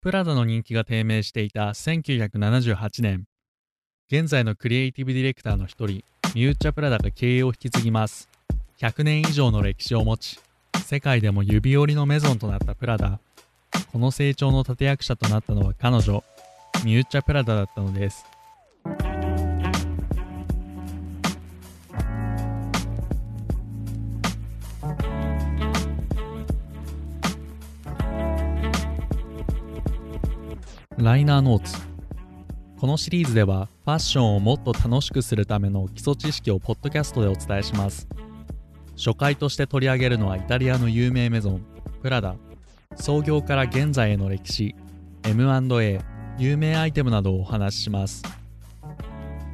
プラダの人気が低迷していた1978年、現在のクリエイティブディレクターの一人、ミューチャ・プラダが経営を引き継ぎます。100年以上の歴史を持ち、世界でも指折りのメゾンとなったプラダ。この成長の立役者となったのは彼女、ミューチャ・プラダだったのです。ライナーノーツ。このシリーズではファッションをもっと楽しくするための基礎知識をポッドキャストでお伝えします。初回として取り上げるのはイタリアの有名メゾンプラダ創業から現在への歴史 M&A 有名アイテムなどをお話しします。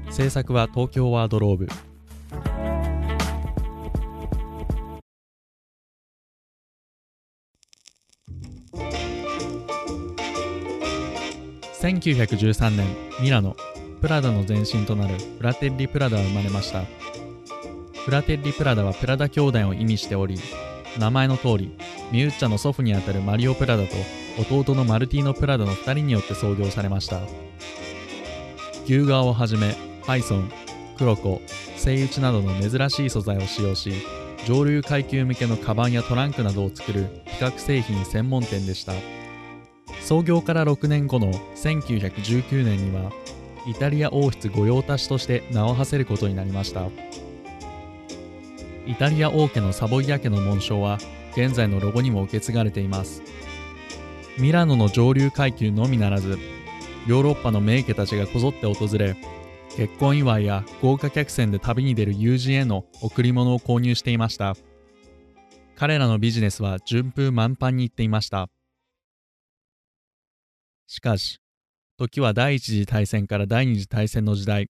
制作は東京ワードローブ。1913年ミラノプラダの前身となるフラテッリ・プラダは生まれました。フラテッリ・プラダはプラダ兄弟を意味しており名前の通りミュッチャの祖父にあたるマリオ・プラダと弟のマルティーノ・プラダの2人によって創業されました。牛革をはじめパイソンクロコセイウチなどの珍しい素材を使用し上流階級向けのカバンやトランクなどを作る比較製品専門店でした。創業から6年後の1919年にはイタリア王室御用達として名を馳せることになりました。イタリア王家のサボイア家の紋章は現在のロゴにも受け継がれています。ミラノの上流階級のみならずヨーロッパの名家たちがこぞって訪れ結婚祝いや豪華客船で旅に出る友人への贈り物を購入していました。彼らのビジネスは順風満帆にいっていました。しかし、時は第一次大戦から第二次大戦の時代、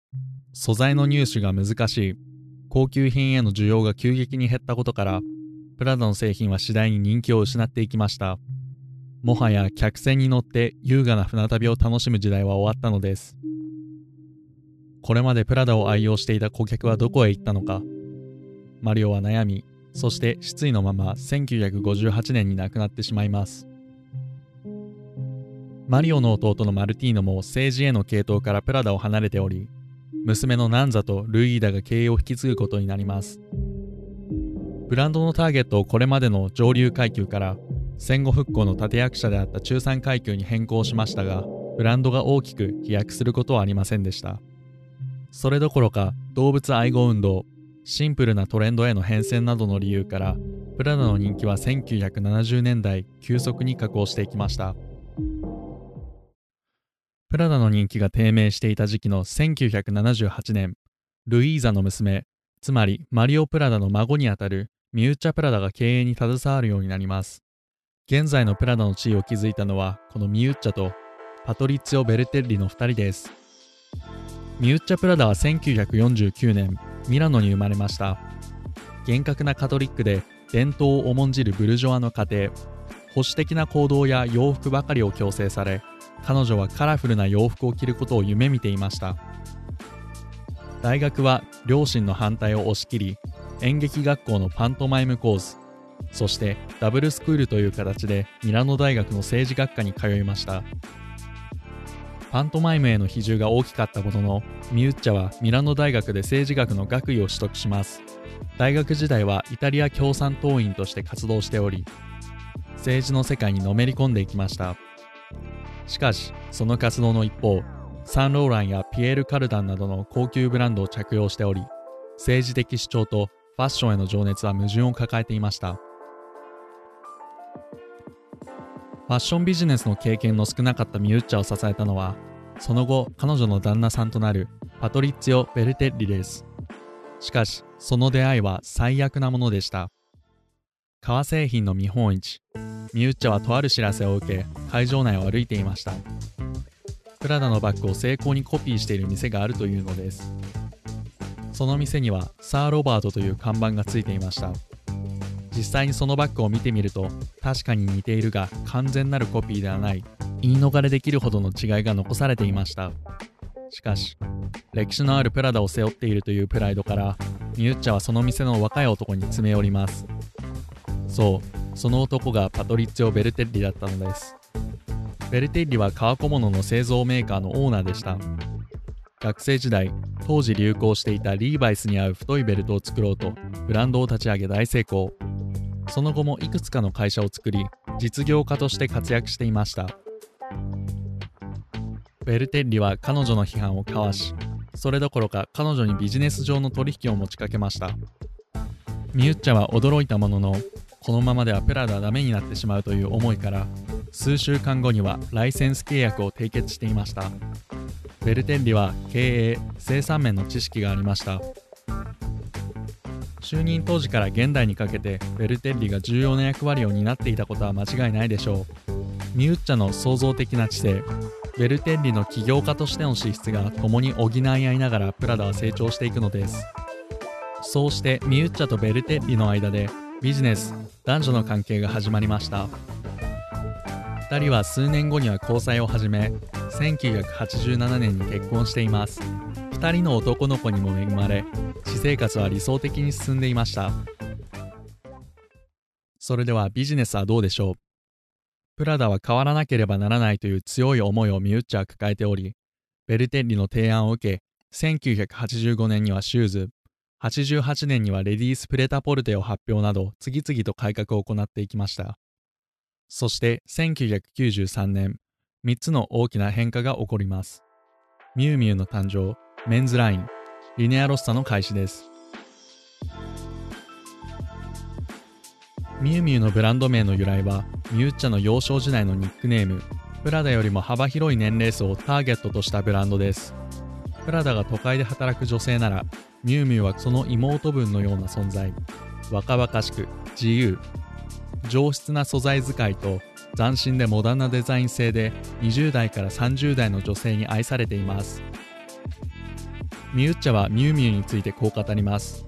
素材の入手が難しい、高級品への需要が急激に減ったことから、プラダの製品は次第に人気を失っていきました。もはや客船に乗って優雅な船旅を楽しむ時代は終わったのです。これまでプラダを愛用していた顧客はどこへ行ったのか。マリオは悩み、そして失意のまま1958年に亡くなってしまいます。マリオの弟のマルティーノも政治への系統からプラダを離れており、娘のナンザとルイーダが経営を引き継ぐことになります。ブランドのターゲットをこれまでの上流階級から戦後復興の立役者であった中産階級に変更しましたが、ブランドが大きく飛躍することはありませんでした。それどころか動物愛護運動、シンプルなトレンドへの変遷などの理由から、プラダの人気は1970年代急速に下降していきました。プラダの人気が低迷していた時期の1978年、ルイーザの娘、つまりマリオ・プラダの孫にあたるミューチャ・プラダが経営に携わるようになります。現在のプラダの地位を築いたのはこのミューチャとパトリッツィオ・ベルテッリの2人です。ミューチャ・プラダは1949年、ミラノに生まれました。厳格なカトリックで伝統を重んじるブルジョアの家庭、保守的な行動や洋服ばかりを強制され、彼女はカラフルな洋服を着ることを夢見ていました。大学は両親の反対を押し切り演劇学校のパントマイムコースそしてダブルスクールという形でミラノ大学の政治学科に通いました。パントマイムへの比重が大きかったもののミュッチャはミラノ大学で政治学の学位を取得します。大学時代はイタリア共産党員として活動しており政治の世界にのめり込んでいきました。しかし、その活動の一方、サンローランやピエール・カルダンなどの高級ブランドを着用しており、政治的主張とファッションへの情熱は矛盾を抱えていました。ファッションビジネスの経験の少なかったミュッチャを支えたのは、その後、彼女の旦那さんとなるパトリッツィオ・ベルテッリです。しかし、その出会いは最悪なものでした。革製品の見本市、ミュッチャはとある知らせを受け会場内を歩いていました。プラダのバッグを成功にコピーしている店があるというのです。その店にはサー・ロバートという看板がついていました。実際にそのバッグを見てみると確かに似ているが完全なるコピーではない。言い逃れできるほどの違いが残されていました。しかし歴史のあるプラダを背負っているというプライドからミュッチャはその店の若い男に詰め寄ります。そうその男がパトリッツィオ・ベルテッリだったのです。ベルテッリは革小物の製造メーカーのオーナーでした。学生時代当時流行していたリーバイスに合う太いベルトを作ろうとブランドを立ち上げ大成功。その後もいくつかの会社を作り実業家として活躍していました。ベルテッリは彼女の批判をかわしそれどころか彼女にビジネス上の取引を持ちかけました。ミュッチャは驚いたもののこのままではプラダはダメになってしまうという思いから数週間後にはライセンス契約を締結していました。ベルテッリは経営生産面の知識がありました。就任当時から現代にかけてベルテッリが重要な役割を担っていたことは間違いないでしょう。ミュッチャの創造的な知性ベルテッリの起業家としての資質が共に補い合いながらプラダは成長していくのです。そうしてミュッチャとベルテッリの間でビジネス男女の関係が始まりました。2人は数年後には交際を始め1987年に結婚しています。2人の男の子にも恵まれ私生活は理想的に進んでいました。それではビジネスはどうでしょう？プラダは変わらなければならないという強い思いをミュッチは抱えておりベルテッリの提案を受け1985年にはシューズ88年にはレディースプレタポルテを発表など次々と改革を行っていきました。そして1993年3つの大きな変化が起こります。ミュウミュウの誕生メンズラインリネアロッサの開始です。ミュウミュウのブランド名の由来はミューチャの幼少時代のニックネームプラダよりも幅広い年齢層をターゲットとしたブランドです。プラダが都会で働く女性ならミュウミュウはその妹分のような存在。若々しく自由。上質な素材使いと斬新でモダンなデザイン性で20代から30代の女性に愛されています。ミュウッチャはミュウミュウについてこう語ります。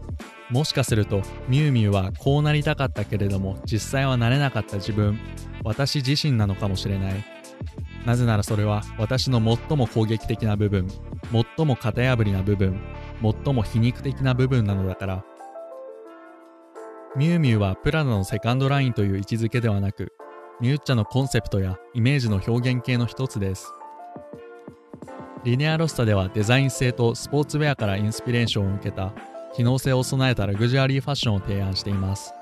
もしかするとミュウミュウはこうなりたかったけれども実際はなれなかった自分。私自身なのかもしれない。なぜならそれは私の最も攻撃的な部分。最も型破りな部分。最も皮肉的な部分なのだから。ミュウミュウはプラダのセカンドラインという位置づけではなくミュッチャのコンセプトやイメージの表現系の一つです。リネアロスタではデザイン性とスポーツウェアからインスピレーションを受けた機能性を備えたラグジュアリーファッションを提案しています。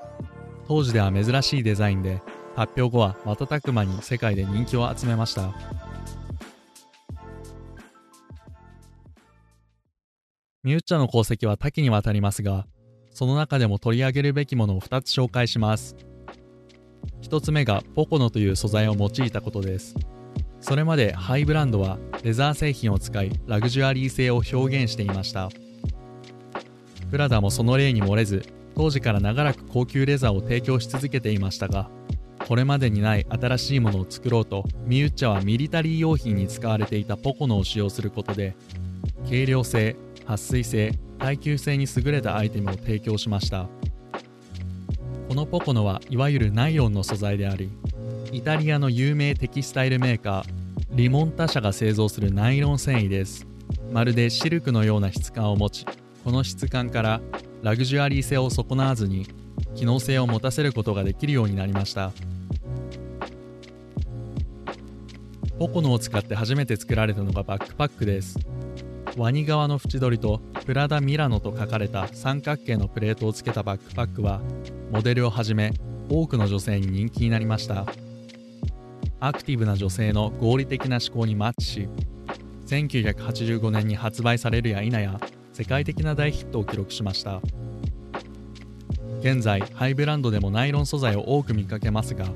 当時では珍しいデザインで発表後は瞬く間に世界で人気を集めました。ミュッチャの功績は多岐にわたりますがその中でも取り上げるべきものを2つ紹介します。1つ目がポコノという素材を用いたことです。それまでハイブランドはレザー製品を使いラグジュアリー性を表現していました。プラダもその例に漏れず当時から長らく高級レザーを提供し続けていましたがこれまでにない新しいものを作ろうとミュッチャはミリタリー用品に使われていたポコノを使用することで軽量性撥水性耐久性に優れたアイテムを提供しました。このポコノはいわゆるナイロンの素材でありイタリアの有名テキスタイルメーカーリモンタ社が製造するナイロン繊維です。まるでシルクのような質感を持ちこの質感からラグジュアリー性を損なわずに機能性を持たせることができるようになりました。ポコノを使って初めて作られたのがバックパックです。ワニ側の縁取りとプラダミラノと書かれた三角形のプレートをつけたバックパックはモデルをはじめ多くの女性に人気になりました。アクティブな女性の合理的な思考にマッチし1985年に発売されるや否や世界的な大ヒットを記録しました。現在ハイブランドでもナイロン素材を多く見かけますが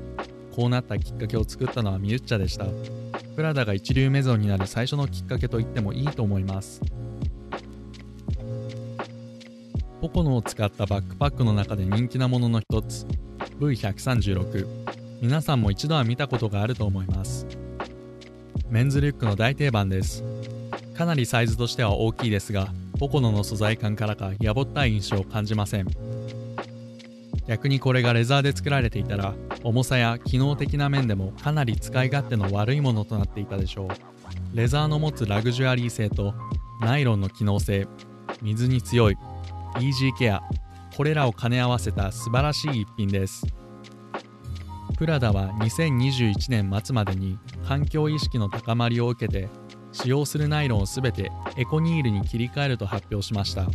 こうなったきっかけを作ったのはミュッチャでした。プラダが一流メゾンになる最初のきっかけと言ってもいいと思います。ポコノを使ったバックパックの中で人気なものの一つ V136 皆さんも一度は見たことがあると思います。メンズリュックの大定番です。かなりサイズとしては大きいですがポコノの素材感からかやぼったい印象を感じません。逆にこれがレザーで作られていたら重さや機能的な面でもかなり使い勝手の悪いものとなっていたでしょう。レザーの持つラグジュアリー性とナイロンの機能性水に強いイージーケアこれらを兼ね合わせた素晴らしい一品です。プラダは2021年末までに環境意識の高まりを受けて使用するナイロンをすべてエコニールに切り替えると発表しました。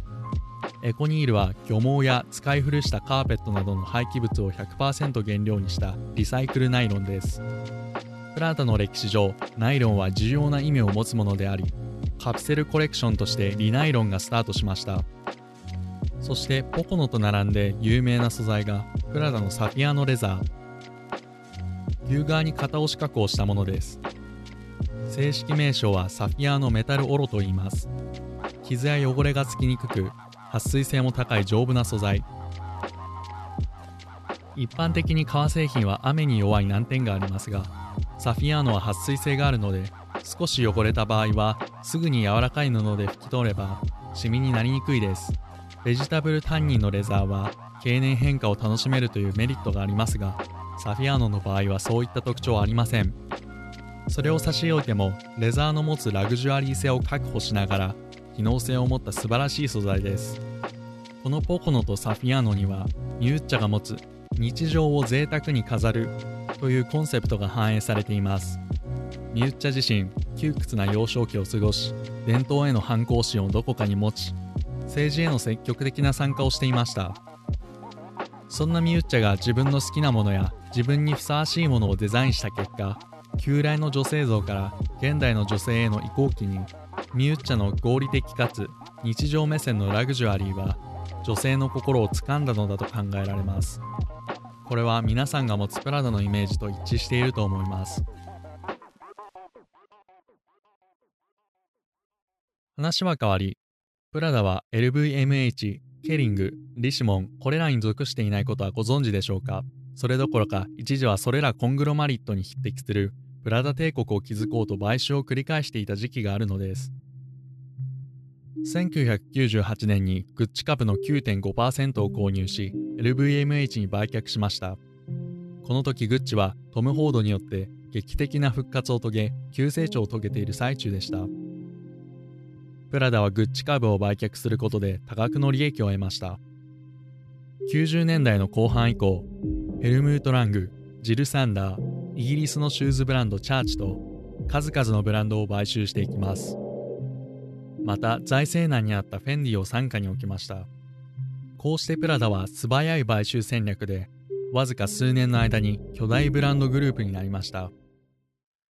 エコニールは漁網や使い古したカーペットなどの廃棄物を100%原料にしたリサイクルナイロンです。プラダの歴史上ナイロンは重要な意味を持つものでありカプセルコレクションとしてリナイロンがスタートしました。そしてポコノと並んで有名な素材がプラダのサフィアノレザー。牛側に片押し加工したものです。正式名称はサフィアのメタルオロと言います。傷や汚れがつきにくく撥水性も高い丈夫な素材。一般的に革製品は雨に弱い難点がありますがサフィアーノは撥水性があるので少し汚れた場合はすぐに柔らかい布で拭き取ればシミになりにくいです。ベジタブルタンニンのレザーは経年変化を楽しめるというメリットがありますがサフィアーノの場合はそういった特徴はありません。それを差し置いてもレザーの持つラグジュアリー性を確保しながら機能性を持った素晴らしい素材です。このポコノとサフィアーノにはミューッチャが持つ日常を贅沢に飾るというコンセプトが反映されています。ミュッチャ自身窮屈な幼少期を過ごし伝統への反抗心をどこかに持ち政治への積極的な参加をしていました。そんなミュッチャが自分の好きなものや自分にふさわしいものをデザインした結果旧来の女性像から現代の女性への移行期にミュッチャの合理的かつ日常目線のラグジュアリーは女性の心をつかんだのだと考えられます。これは皆さんが持つプラダのイメージと一致していると思います。話は変わりプラダは LVMH ケリングリシモンこれらに属していないことはご存知でしょうか？それどころか一時はそれらコングロマリットに匹敵するプラダ帝国を築こうと買収を繰り返していた時期があるのです。1998年にグッチ株の9.5%を購入し LVMH に売却しました。この時グッチはトム・フォードによって劇的な復活を遂げ急成長を遂げている最中でした。プラダはグッチ株を売却することで多額の利益を得ました。90年代の後半以降ヘルムート・ラングジル・サンダーイギリスのシューズブランドチャーチと数々のブランドを買収していきます。また財政難にあったフェンディを傘下に置きました。こうしてプラダは素早い買収戦略でわずか数年の間に巨大ブランドグループになりました。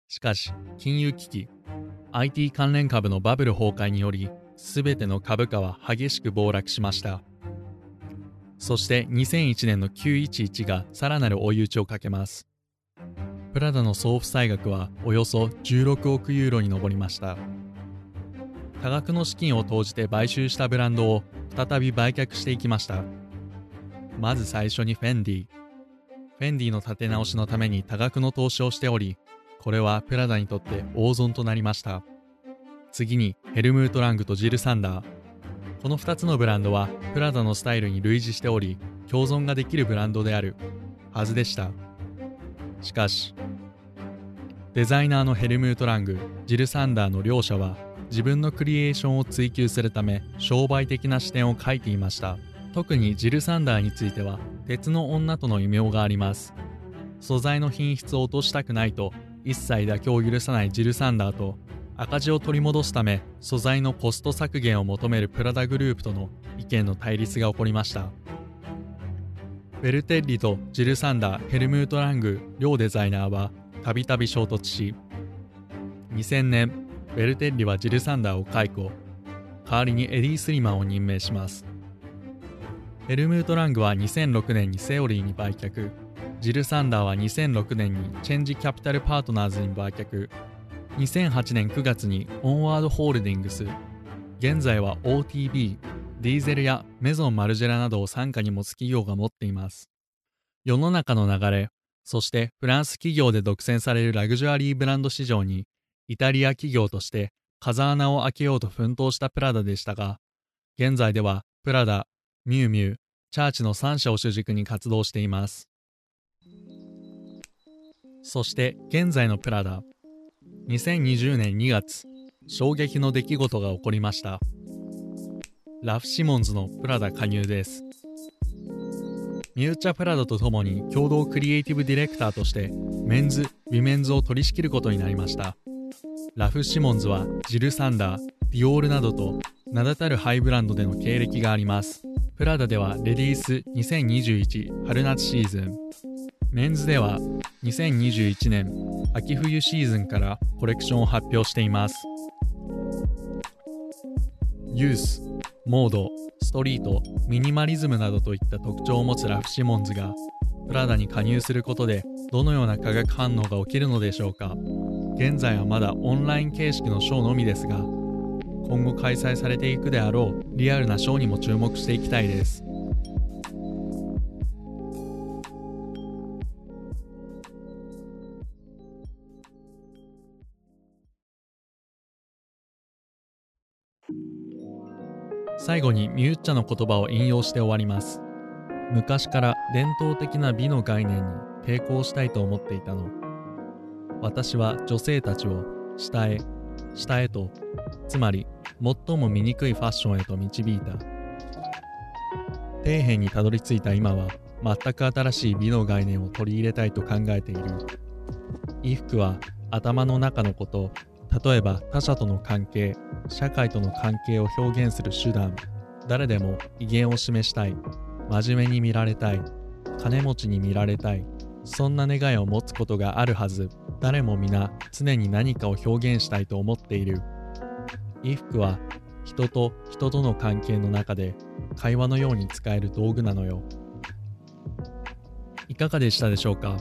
しかし金融危機 IT 関連株のバブル崩壊により全ての株価は激しく暴落しました。そして2001年の911がさらなる追い打ちをかけます。プラダの総負債額はおよそ16億ユーロに上りました。多額の資金を投じて買収したブランドを再び売却していきました。まず最初にフェンディ。フェンディの立て直しのために多額の投資をしておりこれはプラダにとって大損となりました。次にヘルムート・ラングとジル・サンダー。この2つのブランドはプラダのスタイルに類似しており共存ができるブランドであるはずでした。しかしデザイナーのヘルムート・ラングジル・サンダーの両者は自分のクリエーションを追求するため商売的な視点を描いていました。特にジル・サンダーについては鉄の女との異名があります。素材の品質を落としたくないと一切妥協を許さないジル・サンダーと赤字を取り戻すため素材のコスト削減を求めるプラダグループとの意見の対立が起こりました。ベルテッリとジル・サンダーヘルムート・ラング両デザイナーはたびたび衝突し2000年ベルテッリはジル・サンダーを解雇。代わりにエディ・スリマンを任命します。ヘルムート・ラングは2006年にセオリーに売却。ジル・サンダーは2006年にチェンジ・キャピタル・パートナーズに売却。2008年9月にオンワードホールディングス。現在は OTB ディーゼルやメゾンマルジェラなどを傘下に持つ企業が持っています。世の中の流れそしてフランス企業で独占されるラグジュアリーブランド市場にイタリア企業として風穴を開けようと奮闘したプラダでしたが現在ではプラダ、ミュウミュウ、チャーチの3社を主軸に活動しています。そして現在のプラダ。2020年2月衝撃の出来事が起こりました。ラフ・シモンズのプラダ加入です。ミウッチャ・プラダと共に共同クリエイティブディレクターとしてメンズ、ウィメンズを取り仕切ることになりました。ラフ・シモンズはジル・サンダー、ディオールなどと名だたるハイブランドでの経歴があります。プラダではレディース2021春夏シーズン。メンズでは2021年秋冬シーズンからコレクションを発表しています。ユース、モード、ストリート、ミニマリズムなどといった特徴を持つラフ・シモンズがプラダに加入することでどのような化学反応が起きるのでしょうか。現在はまだオンライン形式のショーのみですが今後開催されていくであろうリアルなショーにも注目していきたいです。最後にミューッチャの言葉を引用して終わります。昔から伝統的な美の概念に抵抗したいと思っていたの。私は女性たちを下へ下へとつまり最も醜いファッションへと導いた。底辺にたどり着いた今は全く新しい美の概念を取り入れたいと考えている。衣服は頭の中のこと例えば他者との関係社会との関係を表現する手段誰でも威厳を示したい真面目に見られたい金持ちに見られたいそんな願いを持つことがあるはず誰も皆常に何かを表現したいと思っている。衣服は人と人との関係の中で会話のように使える道具なのよ。いかがでしたでしょうか？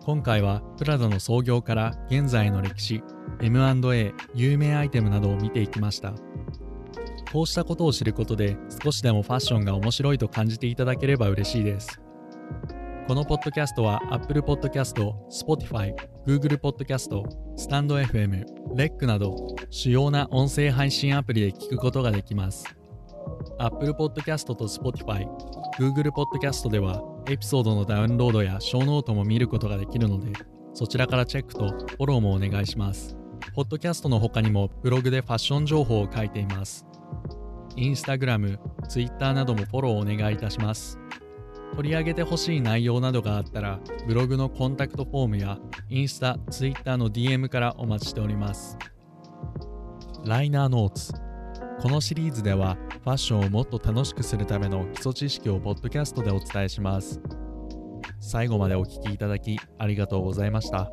今回はプラザの創業から現在の歴史 M&A 有名アイテムなどを見ていきましたこうしたことを知ることで少しでもファッションが面白いと感じていただければ嬉しいですこのポッドキャストは Apple Podcast、Spotify、Google Podcast、StandFM、REC など主要な音声配信アプリで聞くことができます。Apple Podcast と Spotify、Google Podcast ではエピソードのダウンロードやショーノートも見ることができるのでそちらからチェックとフォローもお願いします。ポッドキャストの他にもブログでファッション情報を書いています。インスタグラム、ツイッターなどもフォローお願いいたします。取り上げてほしい内容などがあったら、ブログのコンタクトフォームやインスタ、ツイッターの DM からお待ちしております。ライナーノーツこのシリーズではファッションをもっと楽しくするための基礎知識をポッドキャストでお伝えします。最後までお聴きいただきありがとうございました。